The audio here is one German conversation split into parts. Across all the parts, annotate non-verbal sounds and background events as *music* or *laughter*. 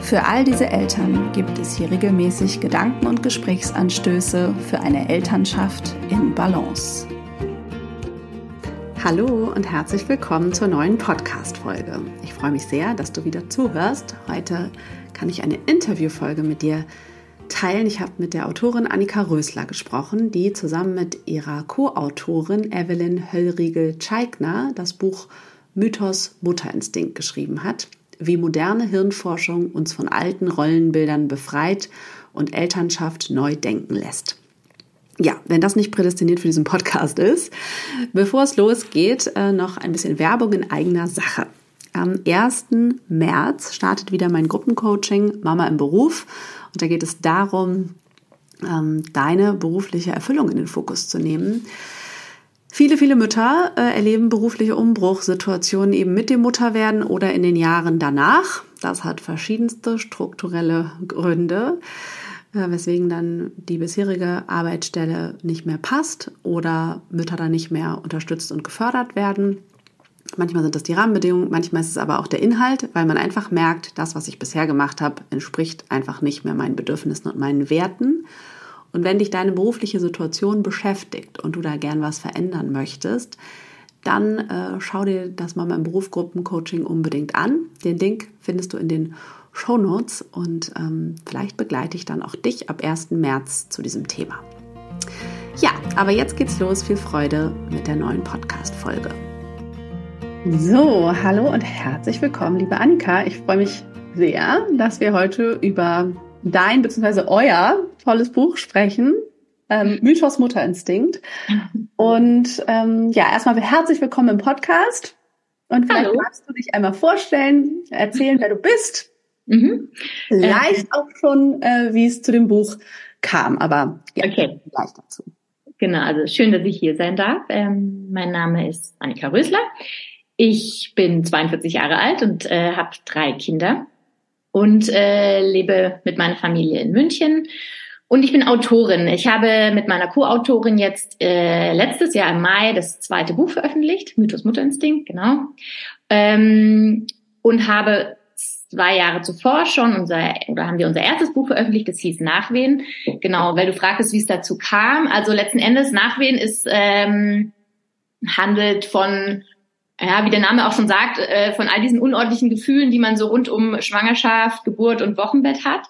Für all diese Eltern gibt es hier regelmäßig Gedanken und Gesprächsanstöße für eine Elternschaft in Balance. Hallo und herzlich willkommen zur neuen Podcast-Folge. Ich freue mich sehr, dass du wieder zuhörst. Heute kann ich eine Interviewfolge mit dir teilen. Ich habe mit der Autorin Annika Rösler gesprochen, die zusammen mit ihrer Co-Autorin Evelyn Höllriegel-Scheigner das Buch Mythos Mutterinstinkt geschrieben hat wie moderne Hirnforschung uns von alten Rollenbildern befreit und Elternschaft neu denken lässt. Ja, wenn das nicht prädestiniert für diesen Podcast ist, bevor es losgeht, äh, noch ein bisschen Werbung in eigener Sache. Am 1. März startet wieder mein Gruppencoaching Mama im Beruf und da geht es darum, ähm, deine berufliche Erfüllung in den Fokus zu nehmen. Viele, viele Mütter äh, erleben berufliche Umbruchssituationen eben mit dem Mutterwerden oder in den Jahren danach. Das hat verschiedenste strukturelle Gründe, äh, weswegen dann die bisherige Arbeitsstelle nicht mehr passt oder Mütter dann nicht mehr unterstützt und gefördert werden. Manchmal sind das die Rahmenbedingungen, manchmal ist es aber auch der Inhalt, weil man einfach merkt, das, was ich bisher gemacht habe, entspricht einfach nicht mehr meinen Bedürfnissen und meinen Werten. Und wenn dich deine berufliche Situation beschäftigt und du da gern was verändern möchtest, dann äh, schau dir das mal beim Berufsgruppencoaching unbedingt an. Den Link findest du in den Show Notes und ähm, vielleicht begleite ich dann auch dich ab 1. März zu diesem Thema. Ja, aber jetzt geht's los. Viel Freude mit der neuen Podcast-Folge. So, hallo und herzlich willkommen, liebe Annika. Ich freue mich sehr, dass wir heute über dein bzw. euer tolles Buch sprechen. Ähm, *laughs* Mythos Mutterinstinkt. Und ähm, ja, erstmal herzlich willkommen im Podcast. Und vielleicht Hallo. magst du dich einmal vorstellen, erzählen, wer du bist. Mhm. Vielleicht äh, auch schon, äh, wie es zu dem Buch kam, aber ja, okay. gleich dazu. Genau, also schön, dass ich hier sein darf. Ähm, mein Name ist Annika Rösler. Ich bin 42 Jahre alt und äh, habe drei Kinder und äh, lebe mit meiner Familie in München. Und ich bin Autorin. Ich habe mit meiner Co-Autorin jetzt äh, letztes Jahr im Mai das zweite Buch veröffentlicht, Mythos Mutterinstinkt, genau. Ähm, und habe zwei Jahre zuvor schon unser, oder haben wir unser erstes Buch veröffentlicht, das hieß Nachwehen. Genau, weil du fragtest, wie es dazu kam. Also letzten Endes, Nachwehen ist, ähm, handelt von ja, wie der Name auch schon sagt, äh, von all diesen unordentlichen Gefühlen, die man so rund um Schwangerschaft, Geburt und Wochenbett hat.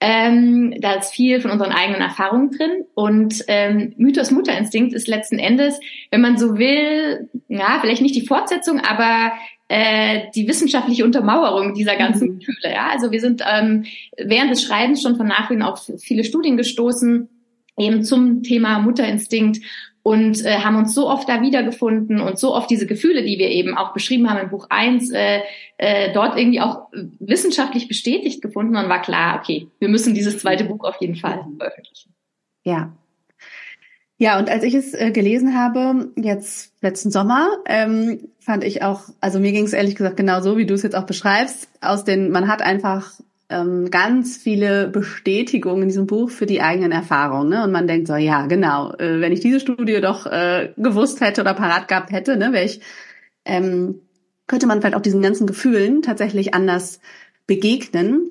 Ähm, da ist viel von unseren eigenen Erfahrungen drin. Und ähm, Mythos Mutterinstinkt ist letzten Endes, wenn man so will, ja, vielleicht nicht die Fortsetzung, aber äh, die wissenschaftliche Untermauerung dieser ganzen mhm. Gefühle. Ja? Also wir sind ähm, während des Schreibens schon von Nachhinein auf viele Studien gestoßen, eben zum Thema Mutterinstinkt und äh, haben uns so oft da wiedergefunden und so oft diese Gefühle, die wir eben auch beschrieben haben im Buch 1, äh, äh, dort irgendwie auch wissenschaftlich bestätigt gefunden und war klar, okay, wir müssen dieses zweite Buch auf jeden Fall veröffentlichen. Ja. Ja, und als ich es äh, gelesen habe, jetzt letzten Sommer, ähm, fand ich auch, also mir ging es ehrlich gesagt genauso, wie du es jetzt auch beschreibst, aus den, man hat einfach ähm, ganz viele Bestätigungen in diesem Buch für die eigenen Erfahrungen. Ne? Und man denkt so, ja, genau, äh, wenn ich diese Studie doch äh, gewusst hätte oder parat gehabt hätte, ne, ich, ähm, könnte man vielleicht auch diesen ganzen Gefühlen tatsächlich anders begegnen.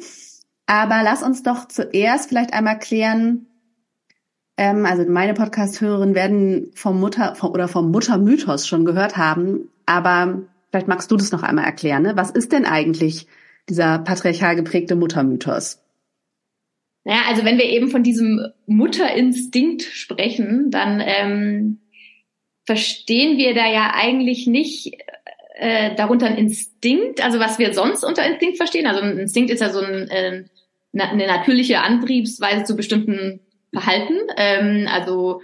Aber lass uns doch zuerst vielleicht einmal klären, ähm, also meine Podcast-Hörerinnen werden vom Mutter vom, oder vom Muttermythos schon gehört haben, aber vielleicht magst du das noch einmal erklären. Ne? Was ist denn eigentlich dieser patriarchal geprägte Muttermythos? Naja, also wenn wir eben von diesem Mutterinstinkt sprechen, dann ähm, verstehen wir da ja eigentlich nicht äh, darunter ein Instinkt, also was wir sonst unter Instinkt verstehen. Also ein Instinkt ist ja so ein, äh, eine natürliche Antriebsweise zu bestimmten Verhalten. Ähm, also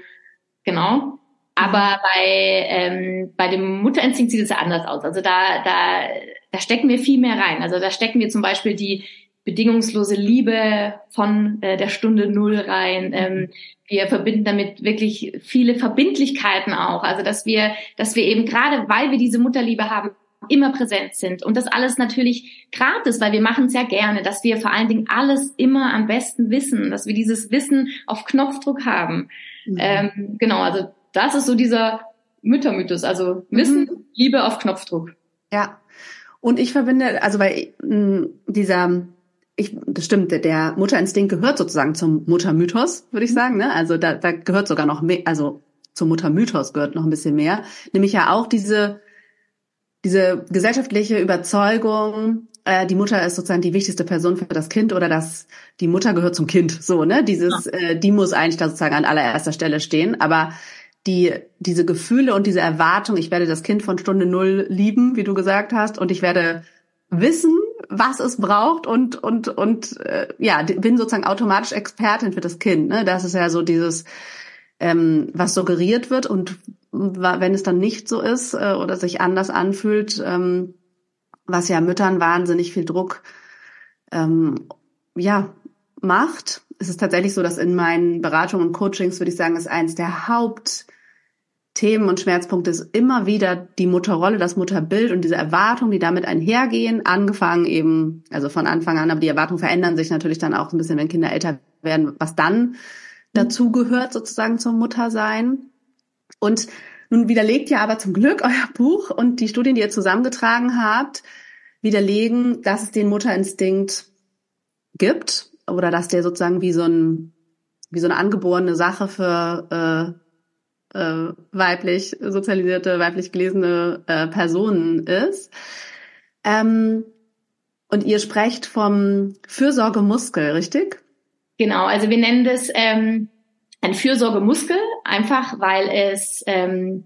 genau. Aber bei, ähm, bei dem Mutterinstinkt sieht es ja anders aus. Also da, da da stecken wir viel mehr rein. Also da stecken wir zum Beispiel die bedingungslose Liebe von äh, der Stunde Null rein. Ähm, wir verbinden damit wirklich viele Verbindlichkeiten auch. Also dass wir, dass wir eben gerade, weil wir diese Mutterliebe haben, immer präsent sind. Und das alles natürlich gratis, weil wir machen es ja gerne, dass wir vor allen Dingen alles immer am besten wissen, dass wir dieses Wissen auf Knopfdruck haben. Mhm. Ähm, genau, also das ist so dieser Müttermythos, also Wissen, mhm. Liebe auf Knopfdruck. Ja. Und ich verbinde, also bei mh, dieser ich, das stimmt, der Mutterinstinkt gehört sozusagen zum Muttermythos, würde ich mhm. sagen. Ne? Also da, da gehört sogar noch mehr, also zum Muttermythos gehört noch ein bisschen mehr. Nämlich ja auch diese, diese gesellschaftliche Überzeugung, äh, die Mutter ist sozusagen die wichtigste Person für das Kind oder dass die Mutter gehört zum Kind. So, ne? Dieses, äh, die muss eigentlich da sozusagen an allererster Stelle stehen. Aber die, diese Gefühle und diese Erwartung, ich werde das Kind von Stunde null lieben, wie du gesagt hast, und ich werde wissen, was es braucht und und und äh, ja bin sozusagen automatisch Expertin für das Kind. Ne? Das ist ja so dieses, ähm, was suggeriert wird und wenn es dann nicht so ist äh, oder sich anders anfühlt, ähm, was ja Müttern wahnsinnig viel Druck ähm, ja macht. Es ist tatsächlich so, dass in meinen Beratungen und Coachings würde ich sagen, ist eins der Haupt Themen und Schmerzpunkte ist immer wieder die Mutterrolle, das Mutterbild und diese Erwartungen, die damit einhergehen, angefangen eben, also von Anfang an, aber die Erwartungen verändern sich natürlich dann auch ein bisschen, wenn Kinder älter werden, was dann dazugehört sozusagen zum Muttersein. Und nun widerlegt ja aber zum Glück euer Buch und die Studien, die ihr zusammengetragen habt, widerlegen, dass es den Mutterinstinkt gibt oder dass der sozusagen wie so ein wie so eine angeborene Sache für äh, äh, weiblich sozialisierte, weiblich gelesene äh, Personen ist. Ähm, und ihr sprecht vom Fürsorgemuskel, richtig? Genau, also wir nennen das ähm, ein Fürsorgemuskel, einfach weil es ähm,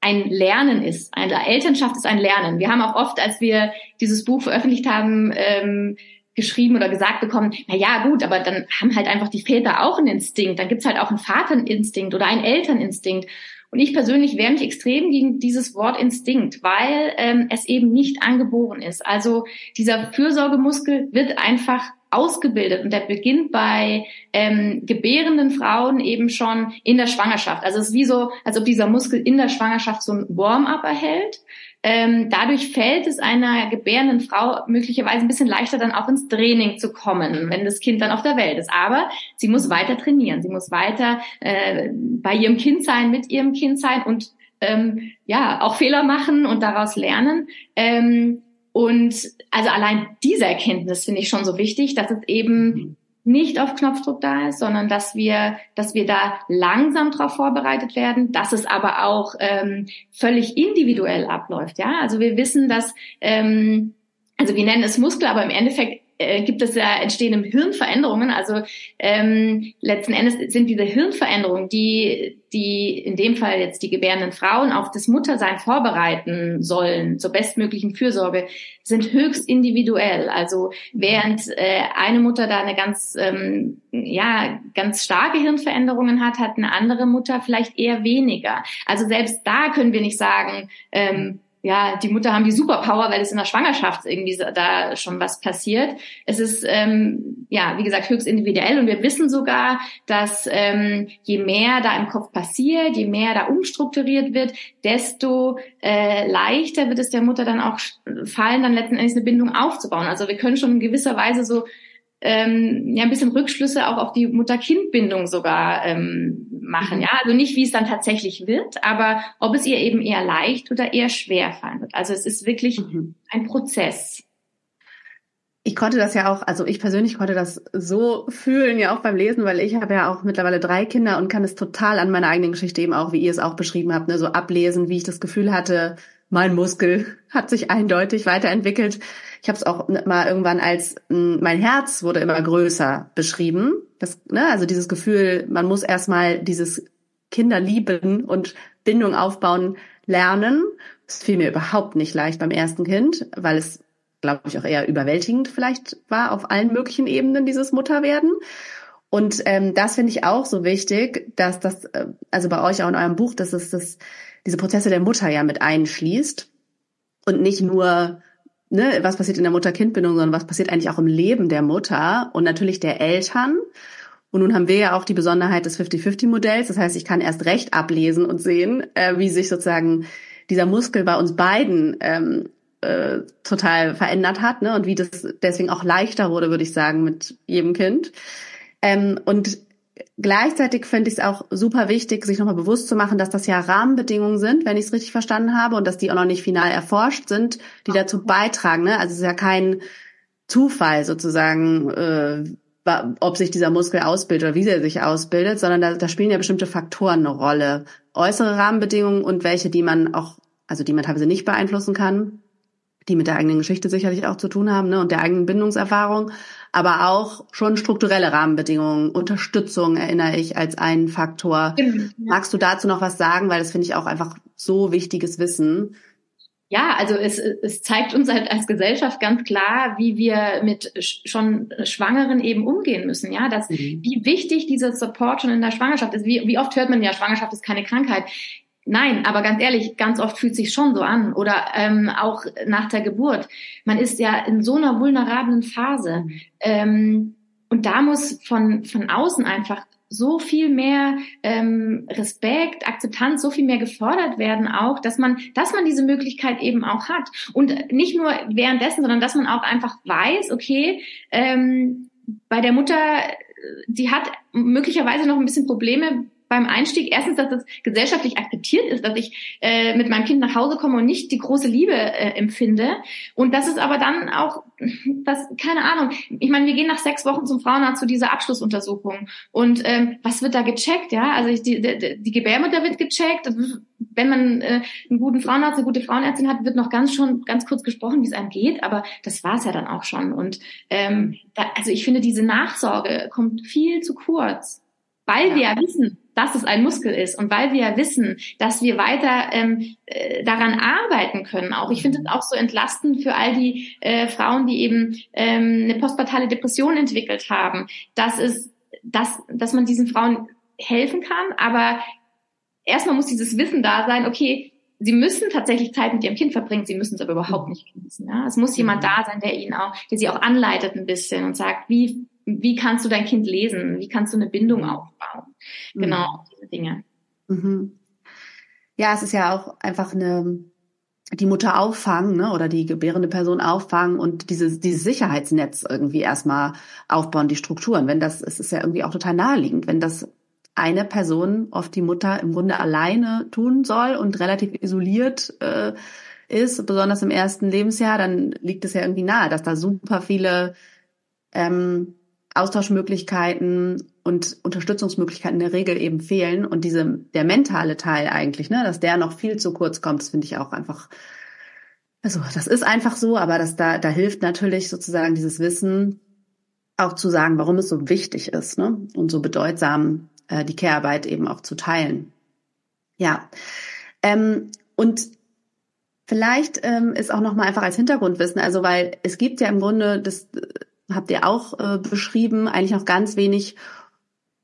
ein Lernen ist. Eine Elternschaft ist ein Lernen. Wir haben auch oft, als wir dieses Buch veröffentlicht haben, ähm, geschrieben oder gesagt bekommen, na ja, gut, aber dann haben halt einfach die Väter auch einen Instinkt, dann gibt's halt auch einen Vaterinstinkt oder einen Elterninstinkt. Und ich persönlich wehre mich extrem gegen dieses Wort Instinkt, weil ähm, es eben nicht angeboren ist. Also dieser Fürsorgemuskel wird einfach ausgebildet und der beginnt bei ähm, gebärenden Frauen eben schon in der Schwangerschaft. Also es ist wie so, als ob dieser Muskel in der Schwangerschaft so ein Warm-up erhält. Ähm, dadurch fällt es einer gebärenden Frau möglicherweise ein bisschen leichter dann auch ins Training zu kommen, wenn das Kind dann auf der Welt ist. Aber sie muss weiter trainieren, sie muss weiter äh, bei ihrem Kind sein, mit ihrem Kind sein und ähm, ja auch Fehler machen und daraus lernen. Ähm, und also allein diese Erkenntnis finde ich schon so wichtig, dass es eben mhm. nicht auf Knopfdruck da ist, sondern dass wir, dass wir da langsam darauf vorbereitet werden, dass es aber auch ähm, völlig individuell abläuft. Ja, also wir wissen, dass ähm, also wir nennen es Muskel, aber im Endeffekt äh, gibt es ja entstehen Hirnveränderungen. Also ähm, letzten Endes sind diese Hirnveränderungen, die die in dem Fall jetzt die gebärenden Frauen auf das Muttersein vorbereiten sollen zur bestmöglichen Fürsorge, sind höchst individuell. Also während äh, eine Mutter da eine ganz ähm, ja ganz starke Hirnveränderungen hat, hat eine andere Mutter vielleicht eher weniger. Also selbst da können wir nicht sagen ähm, ja, die Mutter haben die Superpower, weil es in der Schwangerschaft irgendwie da schon was passiert. Es ist, ähm, ja, wie gesagt, höchst individuell und wir wissen sogar, dass ähm, je mehr da im Kopf passiert, je mehr da umstrukturiert wird, desto äh, leichter wird es der Mutter dann auch fallen, dann letzten Endes eine Bindung aufzubauen. Also wir können schon in gewisser Weise so ähm, ja ein bisschen Rückschlüsse auch auf die Mutter-Kind-Bindung sogar ähm, machen. Mhm. Ja, also nicht, wie es dann tatsächlich wird, aber ob es ihr eben eher leicht oder eher schwer fallen wird. Also es ist wirklich mhm. ein Prozess. Ich konnte das ja auch, also ich persönlich konnte das so fühlen, ja auch beim Lesen, weil ich habe ja auch mittlerweile drei Kinder und kann es total an meiner eigenen Geschichte eben auch, wie ihr es auch beschrieben habt, ne, so ablesen, wie ich das Gefühl hatte, mein Muskel hat sich eindeutig weiterentwickelt. Ich habe es auch mal irgendwann als mein Herz wurde immer größer beschrieben. Das, ne, also dieses Gefühl, man muss erstmal dieses Kinderlieben und Bindung aufbauen lernen. Das fiel mir überhaupt nicht leicht beim ersten Kind, weil es, glaube ich, auch eher überwältigend vielleicht war auf allen möglichen Ebenen dieses Mutterwerden. Und ähm, das finde ich auch so wichtig, dass das, äh, also bei euch auch in eurem Buch, dass es das diese Prozesse der Mutter ja mit einschließt und nicht nur ne, was passiert in der Mutter-Kind-Bindung, sondern was passiert eigentlich auch im Leben der Mutter und natürlich der Eltern. Und nun haben wir ja auch die Besonderheit des 50-50-Modells. Das heißt, ich kann erst recht ablesen und sehen, äh, wie sich sozusagen dieser Muskel bei uns beiden ähm, äh, total verändert hat ne? und wie das deswegen auch leichter wurde, würde ich sagen, mit jedem Kind. Ähm, und gleichzeitig finde ich es auch super wichtig, sich nochmal bewusst zu machen, dass das ja Rahmenbedingungen sind, wenn ich es richtig verstanden habe, und dass die auch noch nicht final erforscht sind, die dazu beitragen. Ne? Also es ist ja kein Zufall sozusagen, äh, ob sich dieser Muskel ausbildet oder wie er sich ausbildet, sondern da, da spielen ja bestimmte Faktoren eine Rolle. Äußere Rahmenbedingungen und welche, die man auch, also die man teilweise nicht beeinflussen kann, die mit der eigenen Geschichte sicherlich auch zu tun haben ne, und der eigenen Bindungserfahrung, aber auch schon strukturelle Rahmenbedingungen, Unterstützung erinnere ich als einen Faktor. Genau. Magst du dazu noch was sagen, weil das finde ich auch einfach so wichtiges Wissen. Ja, also es, es zeigt uns halt als Gesellschaft ganz klar, wie wir mit schon Schwangeren eben umgehen müssen. Ja, dass mhm. wie wichtig dieser Support schon in der Schwangerschaft ist. Wie, wie oft hört man ja, Schwangerschaft ist keine Krankheit. Nein, aber ganz ehrlich, ganz oft fühlt sich schon so an. Oder ähm, auch nach der Geburt. Man ist ja in so einer vulnerablen Phase. Mhm. Ähm, und da muss von, von außen einfach so viel mehr ähm, Respekt, Akzeptanz, so viel mehr gefordert werden auch, dass man, dass man diese Möglichkeit eben auch hat. Und nicht nur währenddessen, sondern dass man auch einfach weiß, okay, ähm, bei der Mutter, die hat möglicherweise noch ein bisschen Probleme beim Einstieg erstens, dass es gesellschaftlich akzeptiert ist, dass ich äh, mit meinem Kind nach Hause komme und nicht die große Liebe äh, empfinde. Und das ist aber dann auch, das, keine Ahnung, ich meine, wir gehen nach sechs Wochen zum Frauenarzt zu dieser Abschlussuntersuchung. Und ähm, was wird da gecheckt? Ja, also ich, die, die, die Gebärmutter wird gecheckt. Wenn man äh, einen guten Frauenarzt, eine gute Frauenärztin hat, wird noch ganz schon ganz kurz gesprochen, wie es einem geht. Aber das war es ja dann auch schon. Und ähm, da, also ich finde, diese Nachsorge kommt viel zu kurz, weil ja. wir ja wissen, dass es ein Muskel ist und weil wir ja wissen, dass wir weiter ähm, äh, daran arbeiten können. Auch ich finde es auch so entlastend für all die äh, Frauen, die eben ähm, eine postpartale Depression entwickelt haben, dass es, dass, dass man diesen Frauen helfen kann, aber erstmal muss dieses Wissen da sein, okay, sie müssen tatsächlich Zeit mit ihrem Kind verbringen, sie müssen es aber überhaupt nicht genießen. Ja? Es muss jemand mhm. da sein, der ihnen auch, der sie auch anleitet ein bisschen und sagt, wie wie kannst du dein Kind lesen? Wie kannst du eine Bindung mhm. aufbauen? Genau, mhm. diese Dinge. Mhm. Ja, es ist ja auch einfach eine, die Mutter auffangen, ne, oder die gebärende Person auffangen und dieses, dieses Sicherheitsnetz irgendwie erstmal aufbauen, die Strukturen. Wenn das, es ist ja irgendwie auch total naheliegend, wenn das eine Person, oft die Mutter, im Grunde alleine tun soll und relativ isoliert äh, ist, besonders im ersten Lebensjahr, dann liegt es ja irgendwie nahe, dass da super viele ähm, Austauschmöglichkeiten und Unterstützungsmöglichkeiten in der Regel eben fehlen und diese der mentale Teil eigentlich, ne, dass der noch viel zu kurz kommt, das finde ich auch einfach also das ist einfach so, aber das da da hilft natürlich sozusagen dieses Wissen auch zu sagen, warum es so wichtig ist, ne, und so bedeutsam äh, die Care-Arbeit eben auch zu teilen. Ja. Ähm, und Vielleicht ähm, ist auch noch mal einfach als Hintergrundwissen, also weil es gibt ja im Grunde das habt ihr auch äh, beschrieben, eigentlich noch ganz wenig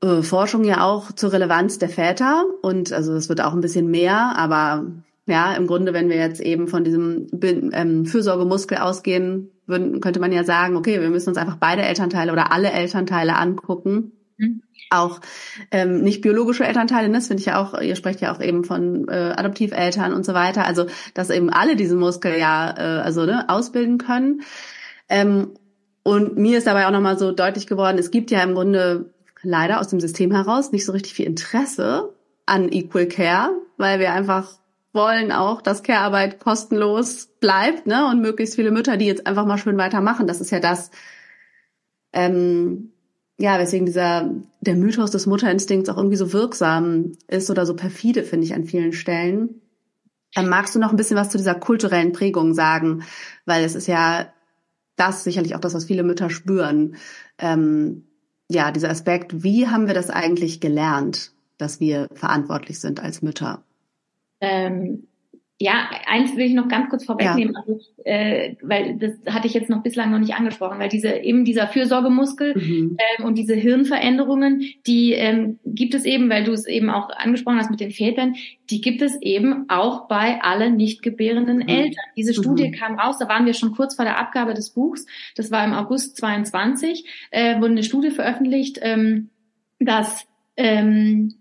äh, Forschung ja auch zur Relevanz der Väter. Und also es wird auch ein bisschen mehr, aber ja, im Grunde, wenn wir jetzt eben von diesem ähm, Fürsorgemuskel ausgehen, würden, könnte man ja sagen, okay, wir müssen uns einfach beide Elternteile oder alle Elternteile angucken. Mhm. Auch ähm, nicht biologische Elternteile, das finde ich ja auch, ihr sprecht ja auch eben von äh, Adoptiveltern und so weiter, also dass eben alle diesen Muskel ja äh, also ne, ausbilden können. Ähm, und mir ist dabei auch nochmal so deutlich geworden, es gibt ja im Grunde leider aus dem System heraus nicht so richtig viel Interesse an Equal Care, weil wir einfach wollen auch, dass Care-Arbeit kostenlos bleibt, ne? Und möglichst viele Mütter, die jetzt einfach mal schön weitermachen. Das ist ja das, ähm, ja, weswegen dieser der Mythos des Mutterinstinkts auch irgendwie so wirksam ist oder so perfide, finde ich, an vielen Stellen. Ähm, magst du noch ein bisschen was zu dieser kulturellen Prägung sagen? Weil es ist ja das sicherlich auch das, was viele Mütter spüren. Ähm, ja, dieser Aspekt, wie haben wir das eigentlich gelernt, dass wir verantwortlich sind als Mütter? Ähm, ja, eins will ich noch ganz kurz vorwegnehmen, ja. also, äh, weil das hatte ich jetzt noch bislang noch nicht angesprochen, weil diese eben dieser Fürsorgemuskel mhm. ähm, und diese Hirnveränderungen, die ähm, gibt es eben, weil du es eben auch angesprochen hast mit den Vätern, die gibt es eben auch bei allen nicht gebärenden mhm. Eltern. Diese Studie mhm. kam raus, da waren wir schon kurz vor der Abgabe des Buchs, das war im August 22, äh, wurde eine Studie veröffentlicht, ähm, dass ähm,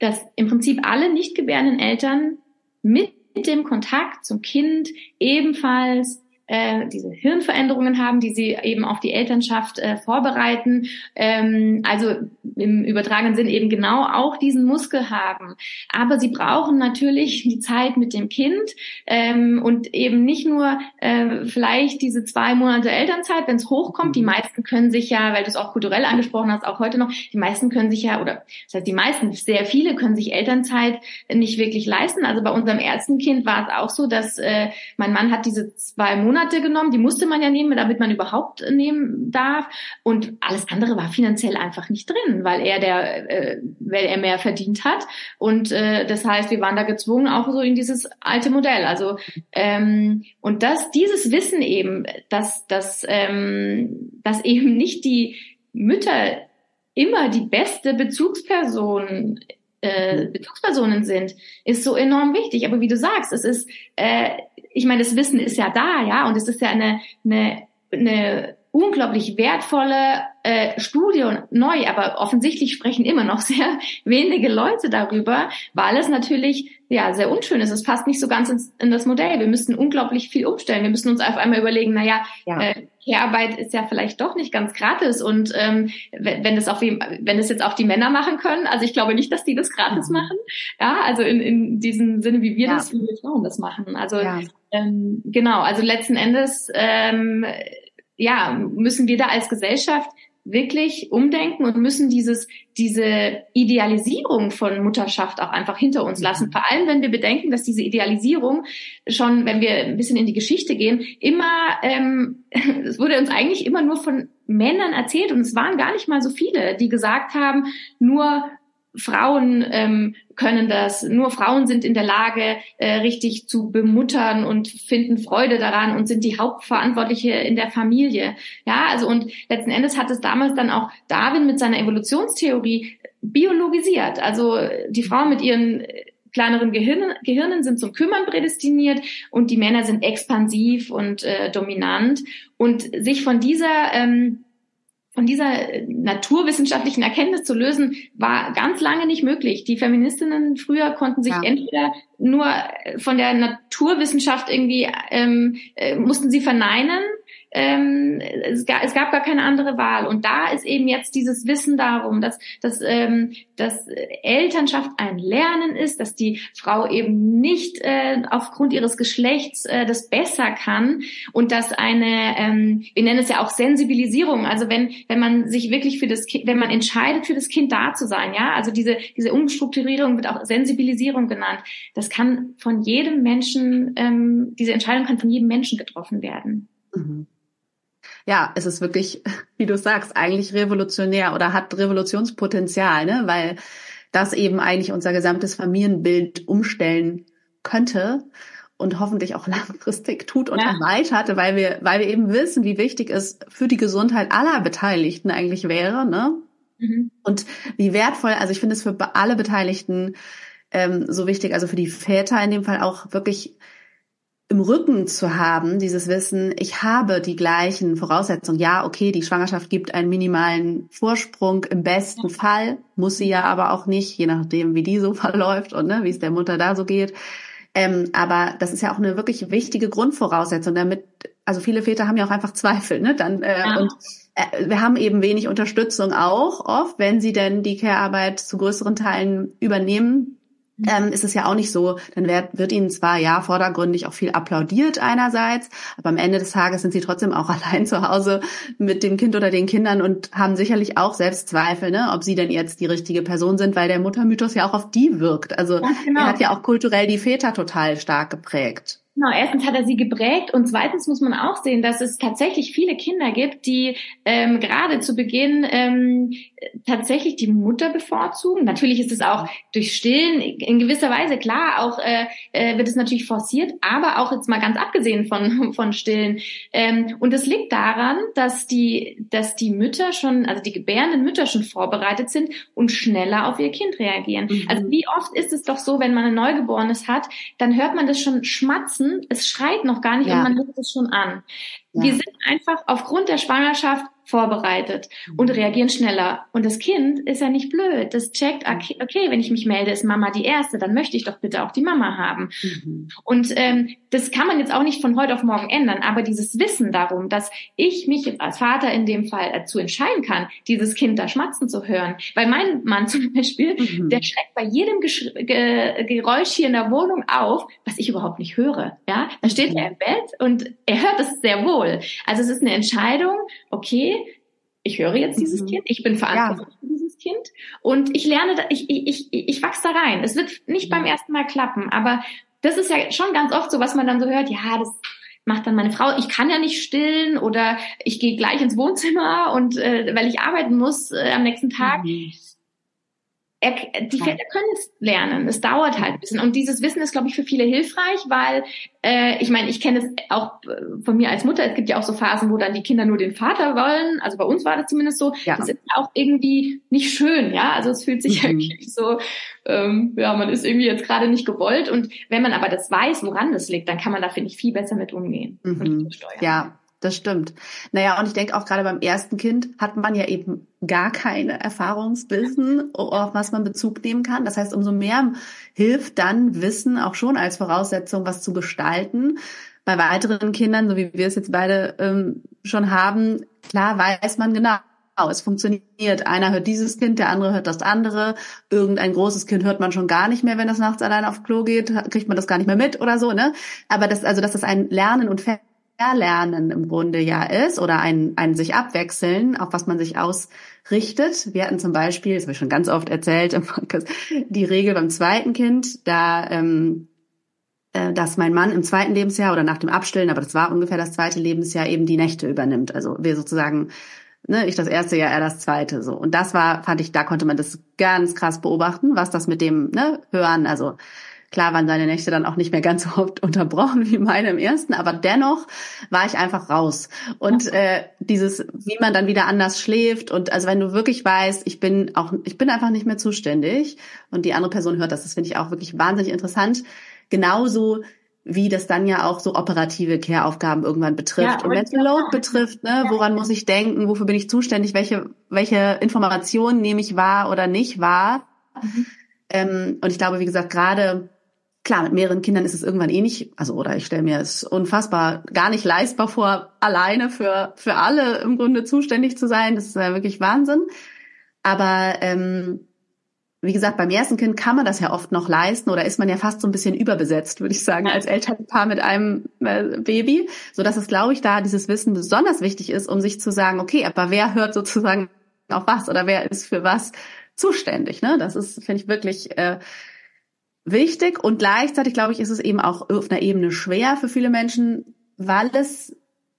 dass im Prinzip alle nicht gebärenden Eltern mit dem Kontakt zum Kind ebenfalls äh, diese Hirnveränderungen haben, die sie eben auf die Elternschaft äh, vorbereiten. Ähm, also im übertragenen Sinn eben genau auch diesen Muskel haben. Aber sie brauchen natürlich die Zeit mit dem Kind ähm, und eben nicht nur äh, vielleicht diese zwei Monate Elternzeit, wenn es hochkommt. Die mhm. meisten können sich ja, weil du es auch kulturell angesprochen hast, auch heute noch, die meisten können sich ja, oder das heißt die meisten, sehr viele können sich Elternzeit nicht wirklich leisten. Also bei unserem ersten Kind war es auch so, dass äh, mein Mann hat diese zwei Monate Monate genommen, die musste man ja nehmen, damit man überhaupt nehmen darf. Und alles andere war finanziell einfach nicht drin, weil er der, äh, weil er mehr verdient hat. Und äh, das heißt, wir waren da gezwungen, auch so in dieses alte Modell. Also ähm, und das, dieses Wissen eben, dass, dass, ähm, dass eben nicht die Mütter immer die beste Bezugsperson äh, Bezugspersonen sind, ist so enorm wichtig. Aber wie du sagst, es ist, äh, ich meine, das Wissen ist ja da, ja, und es ist ja eine, eine, eine unglaublich wertvolle äh, Studie und neu, aber offensichtlich sprechen immer noch *laughs* sehr wenige Leute darüber, weil es natürlich ja sehr unschön ist. Es passt nicht so ganz ins, in das Modell. Wir müssen unglaublich viel umstellen. Wir müssen uns auf einmal überlegen, naja, ja. äh, Care-Arbeit ist ja vielleicht doch nicht ganz gratis und ähm, wenn, wenn das auch wie, wenn es jetzt auch die Männer machen können, also ich glaube nicht, dass die das gratis mhm. machen. Ja, also in, in diesem Sinne, wie wir ja. das, wie wir Frauen das machen. Also ja. ähm, genau, also letzten Endes ähm, ja, müssen wir da als Gesellschaft wirklich umdenken und müssen dieses, diese Idealisierung von Mutterschaft auch einfach hinter uns lassen. Mhm. Vor allem, wenn wir bedenken, dass diese Idealisierung schon, wenn wir ein bisschen in die Geschichte gehen, immer, ähm, *laughs* es wurde uns eigentlich immer nur von Männern erzählt und es waren gar nicht mal so viele, die gesagt haben, nur Frauen ähm, können das, nur Frauen sind in der Lage, äh, richtig zu bemuttern und finden Freude daran und sind die Hauptverantwortliche in der Familie. Ja, also und letzten Endes hat es damals dann auch Darwin mit seiner Evolutionstheorie biologisiert. Also die Frauen mit ihren kleineren Gehirnen, Gehirnen sind zum Kümmern prädestiniert und die Männer sind expansiv und äh, dominant. Und sich von dieser ähm, von dieser äh, naturwissenschaftlichen Erkenntnis zu lösen, war ganz lange nicht möglich. Die Feministinnen früher konnten sich ja. entweder nur äh, von der Naturwissenschaft irgendwie ähm, äh, mussten sie verneinen ähm, es, gab, es gab gar keine andere Wahl. Und da ist eben jetzt dieses Wissen darum, dass, dass, ähm, dass Elternschaft ein Lernen ist, dass die Frau eben nicht äh, aufgrund ihres Geschlechts äh, das besser kann und dass eine, ähm, wir nennen es ja auch Sensibilisierung, also wenn, wenn man sich wirklich für das Kind, wenn man entscheidet, für das Kind da zu sein, ja, also diese, diese Umstrukturierung wird auch Sensibilisierung genannt, das kann von jedem Menschen, ähm, diese Entscheidung kann von jedem Menschen getroffen werden. Mhm ja, es ist wirklich, *laughs* wie du sagst, eigentlich revolutionär oder hat Revolutionspotenzial, ne? weil das eben eigentlich unser gesamtes Familienbild umstellen könnte und hoffentlich auch *laughs* langfristig tut und ja. erweitert, weil wir, weil wir eben wissen, wie wichtig es für die Gesundheit aller Beteiligten eigentlich wäre, ne? Mhm. Und wie wertvoll, also ich finde es für alle Beteiligten ähm, so wichtig, also für die Väter in dem Fall auch wirklich im Rücken zu haben, dieses Wissen, ich habe die gleichen Voraussetzungen. Ja, okay, die Schwangerschaft gibt einen minimalen Vorsprung im besten Fall, muss sie ja aber auch nicht, je nachdem, wie die so *laughs* verläuft und ne, wie es der Mutter da so geht. Ähm, aber das ist ja auch eine wirklich wichtige Grundvoraussetzung, damit, also viele Väter haben ja auch einfach Zweifel, ne? Dann äh, ja. und äh, wir haben eben wenig Unterstützung auch oft, wenn sie denn die Care-Arbeit zu größeren Teilen übernehmen ähm, ist es ja auch nicht so, dann wird, wird ihnen zwar ja vordergründig auch viel applaudiert einerseits, aber am Ende des Tages sind sie trotzdem auch *laughs* allein zu Hause mit dem Kind oder den Kindern und haben sicherlich auch Selbstzweifel, ne, ob sie denn jetzt die richtige Person sind, weil der Muttermythos ja auch auf die wirkt. Also genau. er hat ja auch kulturell die Väter total stark geprägt. Genau, erstens hat er sie geprägt und zweitens muss man auch sehen, dass es tatsächlich viele Kinder gibt, die ähm, gerade zu Beginn ähm, tatsächlich die Mutter bevorzugen. Natürlich ist es auch durch Stillen in gewisser Weise klar, auch äh, äh, wird es natürlich forciert, aber auch jetzt mal ganz abgesehen von von Stillen. Ähm, und es liegt daran, dass die dass die Mütter schon, also die gebärenden Mütter schon vorbereitet sind und schneller auf ihr Kind reagieren. Mhm. Also wie oft ist es doch so, wenn man ein Neugeborenes hat, dann hört man das schon schmatzen Herzen, es schreit noch gar nicht ja. und man hört es schon an. Ja. Wir sind einfach aufgrund der Schwangerschaft vorbereitet und mhm. reagieren schneller. Und das Kind ist ja nicht blöd. Das checkt, okay, okay, wenn ich mich melde, ist Mama die Erste, dann möchte ich doch bitte auch die Mama haben. Mhm. Und ähm, das kann man jetzt auch nicht von heute auf morgen ändern, aber dieses Wissen darum, dass ich mich als Vater in dem Fall dazu entscheiden kann, dieses Kind da schmatzen zu hören. Weil mein Mann *laughs* zum Beispiel, mhm. der schreckt bei jedem Gesch Ge Geräusch hier in der Wohnung auf, was ich überhaupt nicht höre. Ja, dann steht mhm. er im Bett und er hört es sehr wohl. Also es ist eine Entscheidung, okay, ich höre jetzt dieses mhm. Kind, ich bin verantwortlich ja. für dieses Kind und ich lerne, ich, ich, ich, ich wachse da rein. Es wird nicht mhm. beim ersten Mal klappen, aber das ist ja schon ganz oft so, was man dann so hört, ja, das macht dann meine Frau, ich kann ja nicht stillen oder ich gehe gleich ins Wohnzimmer und äh, weil ich arbeiten muss äh, am nächsten Tag. Mhm die Väter können es lernen. Es dauert halt ein bisschen. Und dieses Wissen ist, glaube ich, für viele hilfreich, weil äh, ich meine, ich kenne es auch äh, von mir als Mutter. Es gibt ja auch so Phasen, wo dann die Kinder nur den Vater wollen. Also bei uns war das zumindest so. Ja. Das ist auch irgendwie nicht schön, ja. Also es fühlt sich mhm. wirklich so, ähm, ja, man ist irgendwie jetzt gerade nicht gewollt. Und wenn man aber das weiß, woran das liegt, dann kann man da finde ich viel besser mit umgehen mhm. Ja, das stimmt. Naja, und ich denke auch gerade beim ersten Kind hat man ja eben gar keine Erfahrungswissen, auf was man Bezug nehmen kann. Das heißt, umso mehr hilft dann Wissen auch schon als Voraussetzung, was zu gestalten. Bei weiteren Kindern, so wie wir es jetzt beide ähm, schon haben, klar weiß man genau, es funktioniert. Einer hört dieses Kind, der andere hört das andere. Irgendein großes Kind hört man schon gar nicht mehr, wenn das nachts allein auf Klo geht, kriegt man das gar nicht mehr mit oder so, ne? Aber das, also, dass das ein Lernen und Verlernen im Grunde ja ist oder ein, ein sich abwechseln, auf was man sich ausrichtet. Wir hatten zum Beispiel, das habe ich schon ganz oft erzählt im Podcast, die Regel beim zweiten Kind, da ähm, äh, dass mein Mann im zweiten Lebensjahr oder nach dem Abstillen, aber das war ungefähr das zweite Lebensjahr, eben die Nächte übernimmt. Also wir sozusagen, ne, ich das erste Jahr, er das zweite so. Und das war, fand ich, da konnte man das ganz krass beobachten, was das mit dem ne, Hören, also Klar waren seine Nächte dann auch nicht mehr ganz so oft unterbrochen wie meine im ersten, aber dennoch war ich einfach raus. Und äh, dieses, wie man dann wieder anders schläft und also wenn du wirklich weißt, ich bin auch, ich bin einfach nicht mehr zuständig und die andere Person hört das, das finde ich auch wirklich wahnsinnig interessant. Genauso wie das dann ja auch so operative Care-Aufgaben irgendwann betrifft. Ja, und wenn es Load betrifft, ne, woran muss ich denken, wofür bin ich zuständig, welche, welche Informationen nehme ich wahr oder nicht wahr. Mhm. Ähm, und ich glaube, wie gesagt, gerade Klar, mit mehreren Kindern ist es irgendwann eh nicht, also oder ich stelle mir es unfassbar gar nicht leistbar vor, alleine für für alle im Grunde zuständig zu sein. Das ist ja wirklich Wahnsinn. Aber ähm, wie gesagt, beim ersten Kind kann man das ja oft noch leisten oder ist man ja fast so ein bisschen überbesetzt, würde ich sagen, als Elternpaar mit einem äh, Baby, so dass es, glaube ich, da dieses Wissen besonders wichtig ist, um sich zu sagen, okay, aber wer hört sozusagen auf was oder wer ist für was zuständig? Ne? Das ist, finde ich, wirklich äh, wichtig und gleichzeitig, glaube ich, ist es eben auch auf einer Ebene schwer für viele Menschen, weil es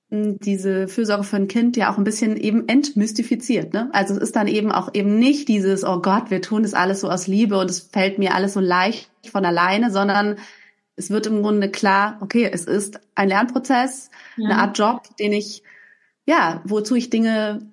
hm, diese Fürsorge für ein Kind ja auch ein bisschen eben entmystifiziert. Ne? Also es ist dann eben auch eben nicht dieses, oh Gott, wir tun das alles so aus Liebe und es fällt mir alles so leicht von alleine, sondern es wird im Grunde klar, okay, es ist ein Lernprozess, ja. eine Art Job, den ich, ja, wozu ich Dinge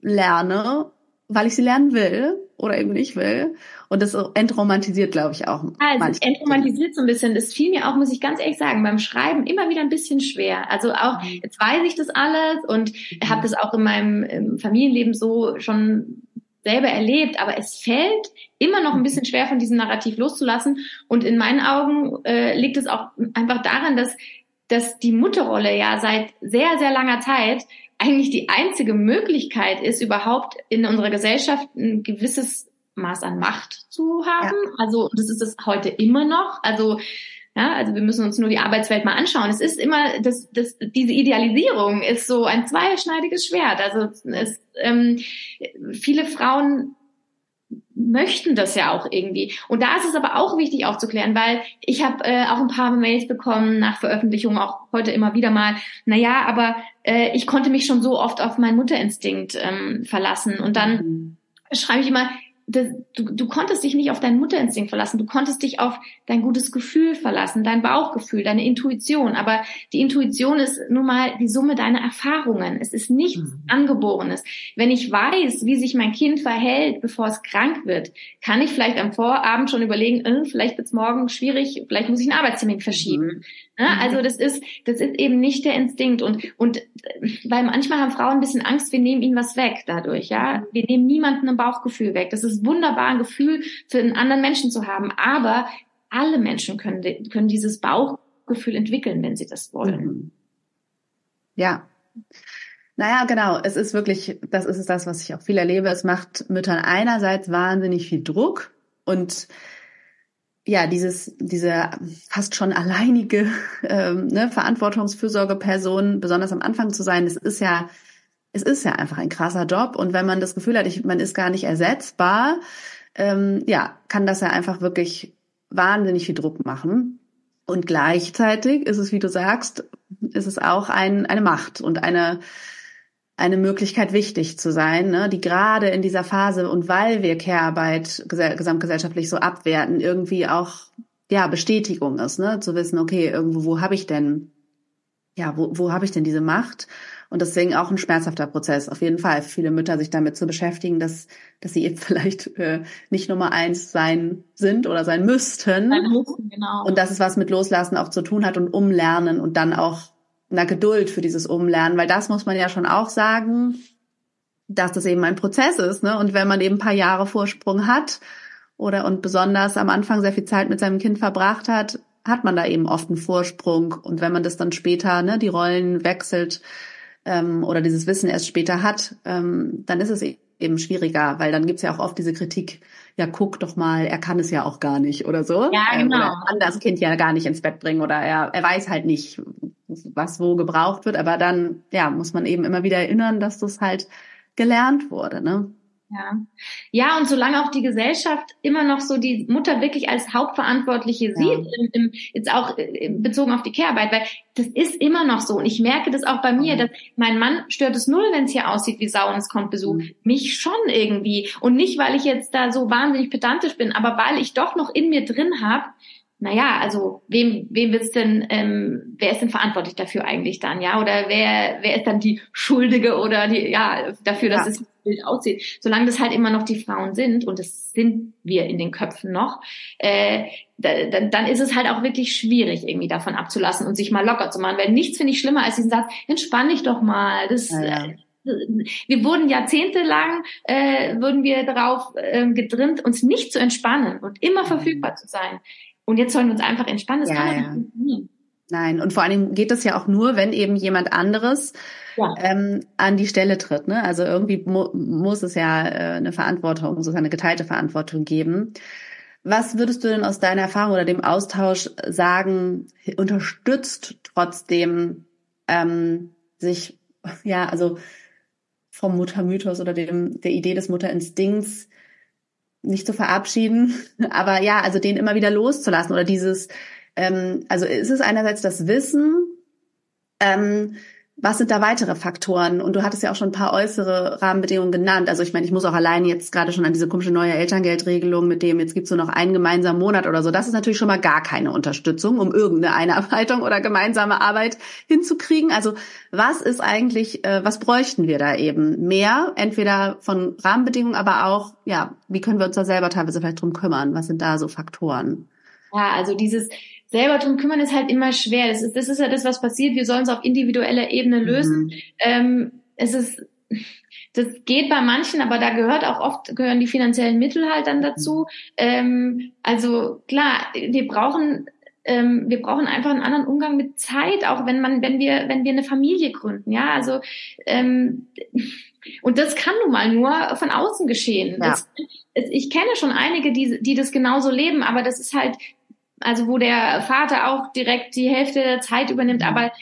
lerne, weil ich sie lernen will oder eben nicht will. Und das entromantisiert, glaube ich, auch. Also es entromantisiert so ein bisschen. Das fiel mir auch, muss ich ganz ehrlich sagen, beim Schreiben immer wieder ein bisschen schwer. Also auch, mhm. jetzt weiß ich das alles und mhm. habe das auch in meinem Familienleben so schon selber erlebt, aber es fällt immer noch ein mhm. bisschen schwer, von diesem Narrativ loszulassen. Und in meinen Augen äh, liegt es auch einfach daran, dass, dass die Mutterrolle ja seit sehr, sehr langer Zeit eigentlich die einzige Möglichkeit ist, überhaupt in unserer Gesellschaft ein gewisses Maß an Macht zu haben. Ja. Also das ist es heute immer noch. Also ja, also wir müssen uns nur die Arbeitswelt mal anschauen. Es ist immer, das, das, diese Idealisierung ist so ein zweischneidiges Schwert. Also es, ähm, viele Frauen möchten das ja auch irgendwie. Und da ist es aber auch wichtig aufzuklären, weil ich habe äh, auch ein paar Mails bekommen nach Veröffentlichung, auch heute immer wieder mal, naja, aber äh, ich konnte mich schon so oft auf meinen Mutterinstinkt ähm, verlassen. Und dann mhm. schreibe ich immer, das, du, du konntest dich nicht auf deinen Mutterinstinkt verlassen, du konntest dich auf dein gutes Gefühl verlassen, dein Bauchgefühl, deine Intuition. Aber die Intuition ist nun mal die Summe deiner Erfahrungen. Es ist nichts mhm. Angeborenes. Wenn ich weiß, wie sich mein Kind verhält, bevor es krank wird, kann ich vielleicht am Vorabend schon überlegen, äh, vielleicht wird es morgen schwierig, vielleicht muss ich einen Arbeitstermin verschieben. Mhm. Ja, mhm. also das ist, das ist eben nicht der Instinkt und und weil manchmal haben Frauen ein bisschen Angst, wir nehmen ihnen was weg dadurch. Ja, mhm. wir nehmen niemanden ein Bauchgefühl weg. Das ist wunderbar, ein Gefühl für einen anderen Menschen zu haben. Aber alle Menschen können können dieses Bauchgefühl entwickeln, wenn sie das wollen. Mhm. Ja. Naja, genau. Es ist wirklich, das ist das, was ich auch viel erlebe. Es macht Müttern einerseits wahnsinnig viel Druck und ja, dieses, diese fast schon alleinige *laughs* ähm, ne, Verantwortungsfürsorgeperson, besonders am Anfang zu sein, es ist ja, es ist ja einfach ein krasser Job. Und wenn man das Gefühl hat, ich, man ist gar nicht ersetzbar, ähm, ja, kann das ja einfach wirklich wahnsinnig viel Druck machen. Und gleichzeitig ist es, wie du sagst, ist es auch ein, eine Macht und eine, eine Möglichkeit, wichtig zu sein, ne, die gerade in dieser Phase und weil wir Care-Arbeit gesamtgesellschaftlich so abwerten, irgendwie auch ja Bestätigung ist, ne, zu wissen, okay, irgendwo wo habe ich denn ja wo wo habe ich denn diese Macht und deswegen auch ein schmerzhafter Prozess auf jeden Fall für viele Mütter sich damit zu beschäftigen, dass dass sie jetzt *laughs* vielleicht äh, nicht Nummer eins sein sind oder sein müssten, sein müssen, genau. und dass es was mit Loslassen auch zu tun hat und umlernen und dann auch einer Geduld für dieses Umlernen, weil das muss man ja schon auch sagen, dass das eben ein Prozess ist, ne? Und wenn man eben ein paar Jahre Vorsprung hat oder und besonders am Anfang sehr viel Zeit mit seinem Kind verbracht hat, hat man da eben oft einen Vorsprung. Und wenn man das dann später, ne, die Rollen wechselt ähm, oder dieses Wissen erst später hat, ähm, dann ist es eben schwieriger, weil dann gibt's ja auch oft diese Kritik, ja, guck doch mal, er kann es ja auch gar nicht oder so. Ja, ähm, genau. Er kann das Kind ja gar nicht ins Bett bringen oder er, er weiß halt nicht, was wo gebraucht wird. Aber dann, ja, muss man eben immer wieder erinnern, dass das halt gelernt wurde, ne? Ja. ja, und solange auch die Gesellschaft immer noch so die Mutter wirklich als Hauptverantwortliche ja. sieht, im, im, jetzt auch äh, bezogen auf die Care-Arbeit, weil das ist immer noch so. Und ich merke das auch bei mir, dass mein Mann stört es null, wenn es hier aussieht wie Sau und es kommt Besuch. Mhm. Mich schon irgendwie. Und nicht, weil ich jetzt da so wahnsinnig pedantisch bin, aber weil ich doch noch in mir drin habe, naja, also wem, wem wird's denn, ähm, wer ist denn verantwortlich dafür eigentlich dann, ja? Oder wer, wer ist dann die Schuldige oder die, ja, dafür, dass ja. es Bild aussieht. Solange das halt immer noch die Frauen sind, und das sind wir in den Köpfen noch, äh, da, dann ist es halt auch wirklich schwierig, irgendwie davon abzulassen und sich mal locker zu machen. Weil nichts finde ich schlimmer als diesen Satz, entspann dich doch mal. Das, ja, ja. Äh, wir wurden jahrzehntelang, äh, wurden wir darauf äh, getrimmt, uns nicht zu entspannen und immer mhm. verfügbar zu sein. Und jetzt sollen wir uns einfach entspannen. Das ja, kann ja. Nein, und vor allem geht das ja auch nur, wenn eben jemand anderes ja. ähm, an die Stelle tritt. Ne? Also irgendwie mu muss es ja äh, eine Verantwortung, es eine geteilte Verantwortung geben. Was würdest du denn aus deiner Erfahrung oder dem Austausch sagen, unterstützt trotzdem ähm, sich, ja, also vom Muttermythos oder dem, der Idee des Mutterinstinkts nicht zu verabschieden, *laughs* aber ja, also den immer wieder loszulassen oder dieses, ähm, also ist es einerseits das Wissen, ähm, was sind da weitere Faktoren? Und du hattest ja auch schon ein paar äußere Rahmenbedingungen genannt. Also ich meine, ich muss auch allein jetzt gerade schon an diese komische neue Elterngeldregelung mit dem, jetzt gibt's nur noch einen gemeinsamen Monat oder so. Das ist natürlich schon mal gar keine Unterstützung, um irgendeine Einarbeitung oder gemeinsame Arbeit hinzukriegen. Also was ist eigentlich, äh, was bräuchten wir da eben? Mehr, entweder von Rahmenbedingungen, aber auch, ja, wie können wir uns da selber teilweise vielleicht drum kümmern? Was sind da so Faktoren? Ja, also dieses selber drum kümmern ist halt immer schwer. Das ist, das ist ja das, was passiert. Wir sollen es auf individueller Ebene lösen. Mhm. Ähm, es ist, das geht bei manchen, aber da gehört auch oft, gehören die finanziellen Mittel halt dann dazu. Ähm, also klar, wir brauchen ähm, wir brauchen einfach einen anderen Umgang mit Zeit, auch wenn man, wenn wir, wenn wir eine Familie gründen, ja, also ähm, und das kann nun mal nur von außen geschehen. Ja. Das, ich kenne schon einige, die, die das genauso leben, aber das ist halt, also wo der Vater auch direkt die Hälfte der Zeit übernimmt, mhm. aber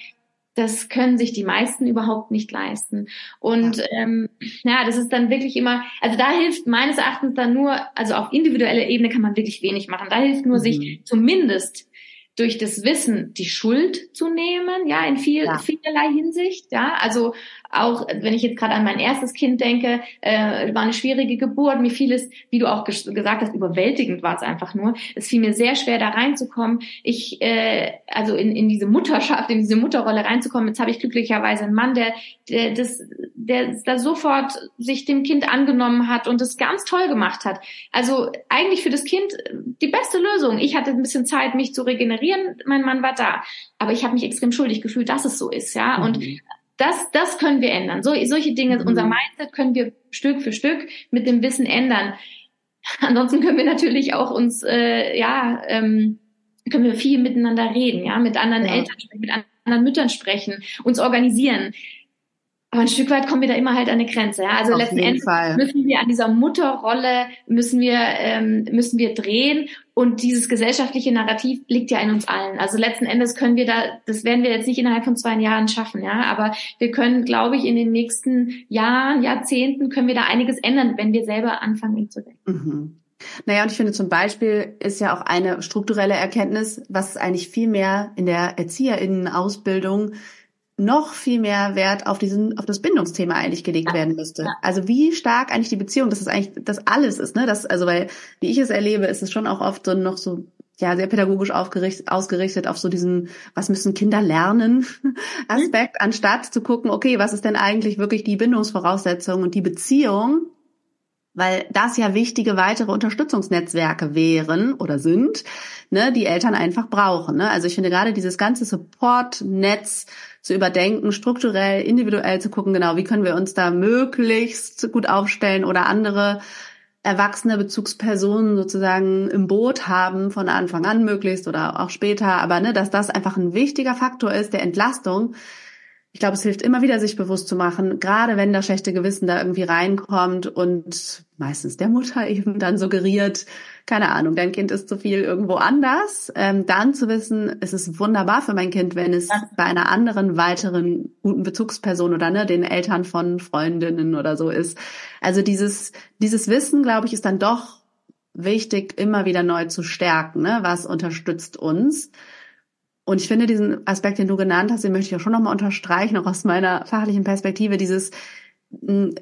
das können sich die meisten überhaupt nicht leisten. Und ja. ähm, ja, das ist dann wirklich immer, also da hilft meines Erachtens dann nur, also auf individueller Ebene kann man wirklich wenig machen. Da hilft nur, mhm. sich zumindest durch das Wissen die Schuld zu nehmen, ja, in viel, ja. vielerlei Hinsicht, ja, also auch wenn ich jetzt gerade an mein erstes Kind denke, äh, war eine schwierige Geburt, mir fiel es, wie du auch ges gesagt hast, überwältigend war es einfach nur. Es fiel mir sehr schwer, da reinzukommen. Ich, äh, also in, in diese Mutterschaft, in diese Mutterrolle reinzukommen. Jetzt habe ich glücklicherweise einen Mann, der, der das, der da sofort sich dem Kind angenommen hat und es ganz toll gemacht hat. Also eigentlich für das Kind die beste Lösung. Ich hatte ein bisschen Zeit, mich zu regenerieren. Mein Mann war da, aber ich habe mich extrem schuldig gefühlt, dass es so ist, ja. Mhm. Das, das können wir ändern. So, solche Dinge, mhm. unser Mindset können wir Stück für Stück mit dem Wissen ändern. *laughs* Ansonsten können wir natürlich auch uns, äh, ja, ähm, können wir viel miteinander reden, ja, mit anderen ja. Eltern sprechen, mit anderen Müttern sprechen, uns organisieren. Aber ein Stück weit kommen wir da immer halt an eine Grenze. Ja? Also Auf letzten Endes Fall. müssen wir an dieser Mutterrolle müssen wir ähm, müssen wir drehen und dieses gesellschaftliche Narrativ liegt ja in uns allen. Also letzten Endes können wir da, das werden wir jetzt nicht innerhalb von zwei Jahren schaffen, ja. Aber wir können, glaube ich, in den nächsten Jahren, Jahrzehnten können wir da einiges ändern, wenn wir selber anfangen, zu denken. Mhm. Naja, und ich finde zum Beispiel ist ja auch eine strukturelle Erkenntnis, was eigentlich viel mehr in der ErzieherInnen-Ausbildung noch viel mehr Wert auf diesen, auf das Bindungsthema eigentlich gelegt ja. werden müsste. Ja. Also wie stark eigentlich die Beziehung, das ist eigentlich, das alles ist, ne? Das, also weil, wie ich es erlebe, ist es schon auch oft so noch so, ja, sehr pädagogisch aufgerichtet, ausgerichtet auf so diesen, was müssen Kinder lernen, *laughs* Aspekt, mhm. anstatt zu gucken, okay, was ist denn eigentlich wirklich die Bindungsvoraussetzung und die Beziehung, weil das ja wichtige weitere Unterstützungsnetzwerke wären oder sind, ne, die Eltern einfach brauchen. Ne? Also ich finde gerade dieses ganze Support-Netz zu überdenken, strukturell, individuell zu gucken, genau, wie können wir uns da möglichst gut aufstellen oder andere erwachsene Bezugspersonen sozusagen im Boot haben von Anfang an möglichst oder auch später, aber ne, dass das einfach ein wichtiger Faktor ist der Entlastung, ich glaube, es hilft immer wieder, sich bewusst zu machen, gerade wenn das schlechte Gewissen da irgendwie reinkommt und meistens der Mutter *laughs* eben dann suggeriert, keine Ahnung, dein Kind ist zu viel irgendwo anders, ähm, dann zu wissen, es ist wunderbar für mein Kind, wenn es bei einer anderen weiteren guten Bezugsperson oder ne, den Eltern von Freundinnen oder so ist. Also dieses, dieses Wissen, glaube ich, ist dann doch wichtig, immer wieder neu zu stärken. Ne? Was unterstützt uns? Und ich finde diesen Aspekt, den du genannt hast, den möchte ich auch schon nochmal unterstreichen, auch aus meiner fachlichen Perspektive, dieses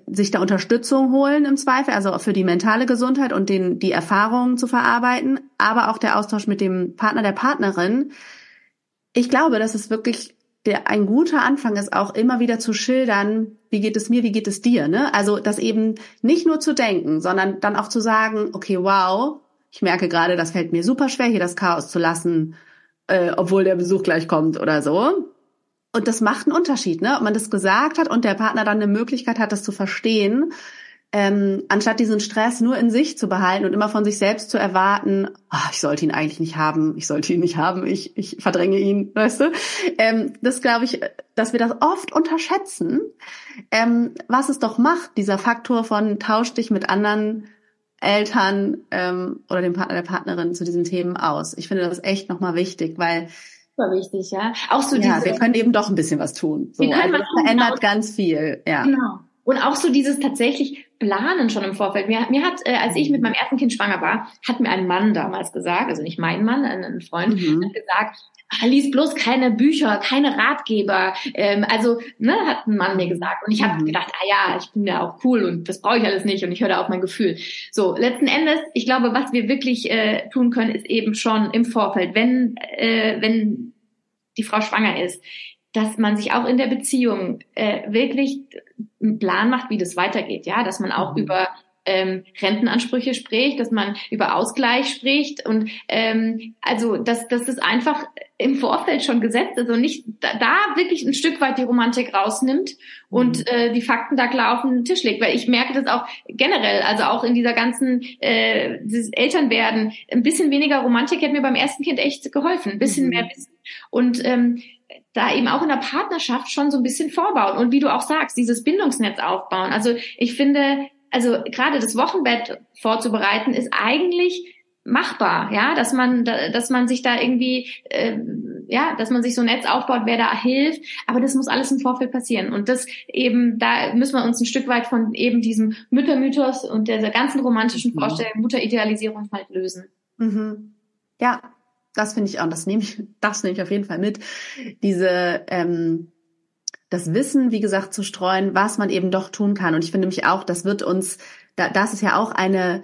sich da Unterstützung holen im Zweifel, also für die mentale Gesundheit und den, die Erfahrungen zu verarbeiten, aber auch der Austausch mit dem Partner, der Partnerin. Ich glaube, dass es wirklich der, ein guter Anfang ist, auch immer wieder zu schildern, wie geht es mir, wie geht es dir, ne? Also, das eben nicht nur zu denken, sondern dann auch zu sagen, okay, wow, ich merke gerade, das fällt mir super schwer, hier das Chaos zu lassen äh, obwohl der Besuch gleich kommt oder so. Und das macht einen Unterschied, ne? Ob man das gesagt hat und der Partner dann eine Möglichkeit hat, das zu verstehen, ähm, anstatt diesen Stress nur in sich zu behalten und immer von sich selbst zu erwarten, oh, ich sollte ihn eigentlich nicht haben, ich sollte ihn nicht haben, ich, ich verdränge ihn, weißt du? Ähm, das glaube ich, dass wir das oft unterschätzen, ähm, was es doch macht, dieser Faktor von tausch dich mit anderen Eltern ähm, oder dem Partner der Partnerin zu diesen Themen aus. Ich finde das echt nochmal wichtig, weil super wichtig, ja. Auch so ja, diese, wir können eben doch ein bisschen was tun. So, also das verändert genau. ganz viel, ja. Genau. Und auch so dieses tatsächlich Planen schon im Vorfeld. Mir, mir hat, äh, als ich mit meinem ersten Kind schwanger war, hat mir ein Mann damals gesagt, also nicht mein Mann, ein, ein Freund, mhm. hat gesagt, lies bloß keine Bücher, keine Ratgeber. Ähm, also, ne, hat ein Mann mir gesagt. Und ich habe mhm. gedacht, ah ja, ich bin ja auch cool und das brauche ich alles nicht und ich höre da auf mein Gefühl. So, letzten Endes, ich glaube, was wir wirklich äh, tun können, ist eben schon im Vorfeld, wenn, äh, wenn die Frau schwanger ist, dass man sich auch in der Beziehung äh, wirklich einen Plan macht, wie das weitergeht, ja, dass man auch mhm. über ähm, Rentenansprüche spricht, dass man über Ausgleich spricht und ähm, also dass, dass das einfach im Vorfeld schon gesetzt ist und nicht da, da wirklich ein Stück weit die Romantik rausnimmt und mhm. äh, die Fakten da klar auf den Tisch legt. Weil ich merke das auch generell, also auch in dieser ganzen äh, dieses Elternwerden, ein bisschen weniger Romantik hätte mir beim ersten Kind echt geholfen, ein bisschen mhm. mehr Wissen. Und ähm, da eben auch in der Partnerschaft schon so ein bisschen vorbauen und wie du auch sagst, dieses Bindungsnetz aufbauen. Also ich finde, also gerade das Wochenbett vorzubereiten, ist eigentlich machbar, ja, dass man, dass man sich da irgendwie äh, ja, dass man sich so ein Netz aufbaut, wer da hilft. Aber das muss alles im Vorfeld passieren. Und das eben, da müssen wir uns ein Stück weit von eben diesem Müttermythos und dieser ganzen romantischen mhm. Vorstellung, Mutteridealisierung halt lösen. Mhm. Ja, das finde ich auch. Das nehme ich, das nehme ich auf jeden Fall mit. Diese, ähm, das Wissen, wie gesagt, zu streuen, was man eben doch tun kann. Und ich finde mich auch, das wird uns, da, das ist ja auch eine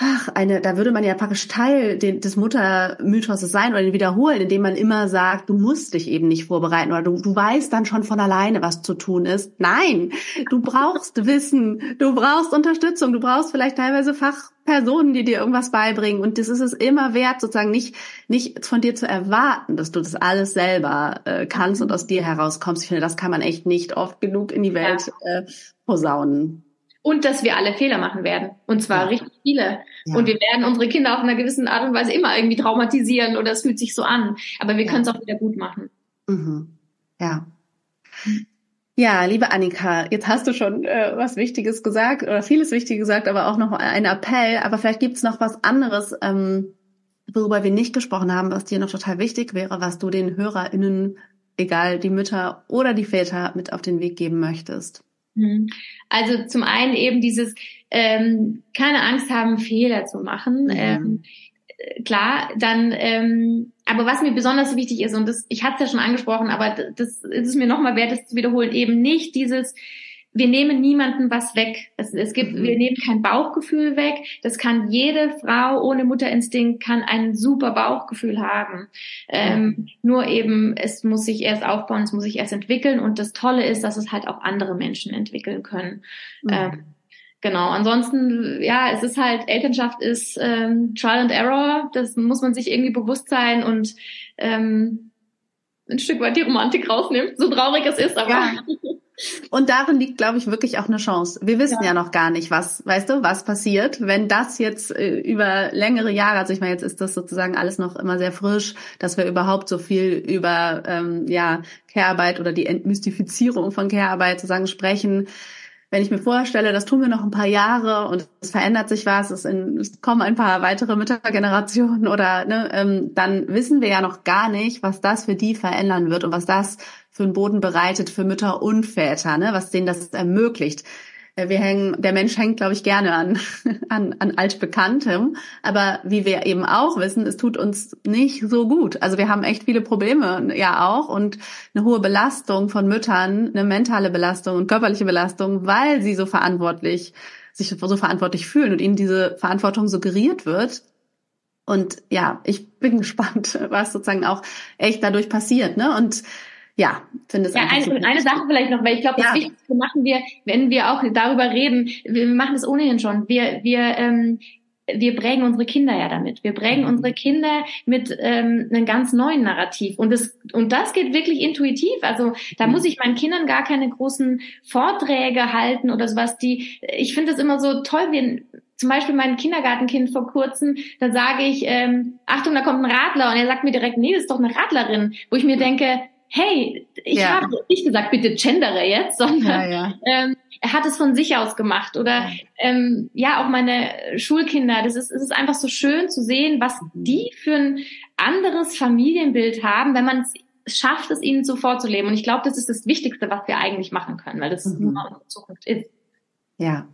ach, eine, da würde man ja praktisch Teil des Muttermythos sein oder den wiederholen, indem man immer sagt, du musst dich eben nicht vorbereiten oder du, du weißt dann schon von alleine, was zu tun ist. Nein, du brauchst *laughs* Wissen, du brauchst Unterstützung, du brauchst vielleicht teilweise Fachpersonen, die dir irgendwas beibringen und das ist es immer wert, sozusagen nicht, nicht von dir zu erwarten, dass du das alles selber äh, kannst und aus dir herauskommst. Ich finde, das kann man echt nicht oft genug in die Welt ja. äh, posaunen. Und dass wir alle Fehler machen werden. Und zwar ja. richtig viele. Ja. Und wir werden unsere Kinder auf einer gewissen Art und Weise immer irgendwie traumatisieren oder es fühlt sich so an. Aber wir ja. können es auch wieder gut machen. Mhm. Ja. Ja, liebe Annika, jetzt hast du schon äh, was Wichtiges gesagt oder vieles Wichtiges gesagt, aber auch noch ein Appell. Aber vielleicht gibt's noch was anderes, ähm, worüber wir nicht gesprochen haben, was dir noch total wichtig wäre, was du den HörerInnen, egal die Mütter oder die Väter, mit auf den Weg geben möchtest. Mhm. Also zum einen eben dieses ähm, keine Angst haben, Fehler zu machen. Mhm. Ähm, klar, dann, ähm, aber was mir besonders wichtig ist, und das, ich hatte es ja schon angesprochen, aber das, das ist mir nochmal wert, das zu wiederholen, eben nicht dieses wir nehmen niemanden was weg. Es, es gibt, mhm. wir nehmen kein Bauchgefühl weg. Das kann jede Frau ohne Mutterinstinkt kann ein super Bauchgefühl haben. Ähm, nur eben, es muss sich erst aufbauen, es muss sich erst entwickeln. Und das Tolle ist, dass es halt auch andere Menschen entwickeln können. Mhm. Ähm, genau. Ansonsten, ja, es ist halt, Elternschaft ist ähm, Trial and Error. Das muss man sich irgendwie bewusst sein und ähm, ein Stück weit die Romantik rausnehmen, so traurig es ist, aber. Ja. *laughs* Und darin liegt, glaube ich, wirklich auch eine Chance. Wir wissen ja. ja. noch gar nicht, was, weißt du, was passiert, wenn das jetzt äh, über längere Jahre, also ich meine, jetzt ist das sozusagen alles noch immer sehr frisch, dass wir überhaupt so viel über ähm, ja Care-Arbeit oder die Entmystifizierung von Care-Arbeit sozusagen sprechen wenn ich mir vorstelle, das tun wir noch ein paar Jahre und es verändert sich was, es, in, es kommen ein paar weitere Müttergenerationen oder ne, ähm, dann wissen wir ja noch gar nicht, was das für die verändern wird und was das für einen Boden bereitet für Mütter und Väter, ne, was denen das ermöglicht. Äh, wir hängen, der Mensch hängt, glaube ich, gerne an, *laughs* an, an altbekanntem. Aber wie wir eben auch wissen, es tut uns nicht so gut. Also wir haben echt viele Probleme ja auch und eine hohe Belastung von Müttern, eine mentale Belastung und körperliche Belastung, weil sie so verantwortlich, sich so verantwortlich fühlen und ihnen diese Verantwortung suggeriert wird. Und ja, ich bin *laughs* gespannt, was sozusagen auch echt dadurch passiert, ne? Und ja, finde es ja, eine, so eine Sache vielleicht noch, weil ich glaube, das ja. Wichtigste machen wir, wenn wir auch darüber reden, wir machen das ohnehin schon. Wir, wir, ähm, wir prägen unsere Kinder ja damit. Wir prägen mhm. unsere Kinder mit ähm, einem ganz neuen Narrativ. Und das, und das geht wirklich intuitiv. Also da mhm. muss ich meinen Kindern gar keine großen Vorträge halten oder sowas. Die, ich finde das immer so toll, wenn zum Beispiel mein Kindergartenkind vor kurzem, da sage ich, ähm, Achtung, da kommt ein Radler und er sagt mir direkt, nee, das ist doch eine Radlerin, wo ich mir denke, hey, ich ja. habe nicht gesagt, bitte gendere jetzt, *laughs* sondern ja, ja. Ähm, er hat es von sich aus gemacht. Oder ähm, ja, auch meine Schulkinder, das ist, es ist einfach so schön zu sehen, was mhm. die für ein anderes Familienbild haben, wenn man es schafft, es ihnen so vorzuleben. Und ich glaube, das ist das Wichtigste, was wir eigentlich machen können, weil das mhm. nur unsere Zukunft ist. Ja.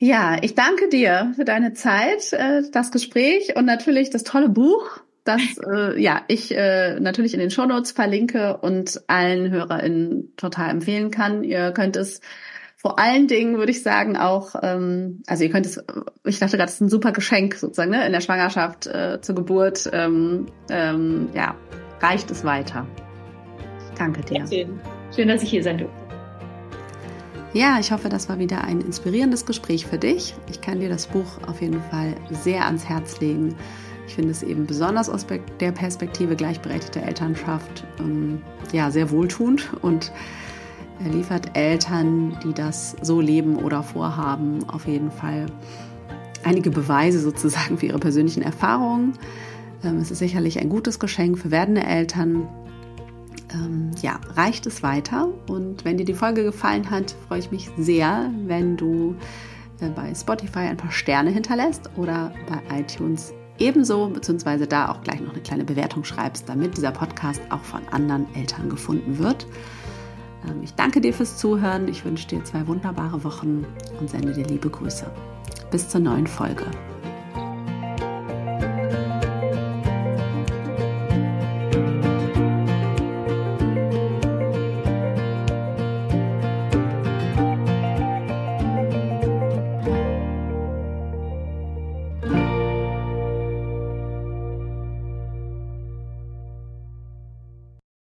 Ja, ich danke dir für deine Zeit, äh, das Gespräch und natürlich das tolle Buch das äh, ja ich äh, natürlich in den Shownotes verlinke und allen HörerInnen total empfehlen kann. Ihr könnt es vor allen Dingen, würde ich sagen, auch, ähm, also ihr könnt es, ich dachte gerade, das ist ein super Geschenk sozusagen, ne, in der Schwangerschaft äh, zur Geburt, ähm, ähm, ja, reicht es weiter. Danke dir. Schön. schön, dass ich hier sein durfte. Ja, ich hoffe, das war wieder ein inspirierendes Gespräch für dich. Ich kann dir das Buch auf jeden Fall sehr ans Herz legen. Ich finde es eben besonders aus der Perspektive gleichberechtigter Elternschaft ähm, ja, sehr wohltuend und er liefert Eltern, die das so leben oder vorhaben, auf jeden Fall einige Beweise sozusagen für ihre persönlichen Erfahrungen. Ähm, es ist sicherlich ein gutes Geschenk für werdende Eltern. Ähm, ja, reicht es weiter. Und wenn dir die Folge gefallen hat, freue ich mich sehr, wenn du äh, bei Spotify ein paar Sterne hinterlässt oder bei iTunes ebenso, beziehungsweise da auch gleich noch eine kleine Bewertung schreibst, damit dieser Podcast auch von anderen Eltern gefunden wird. Ähm, ich danke dir fürs Zuhören. Ich wünsche dir zwei wunderbare Wochen und sende dir liebe Grüße. Bis zur neuen Folge.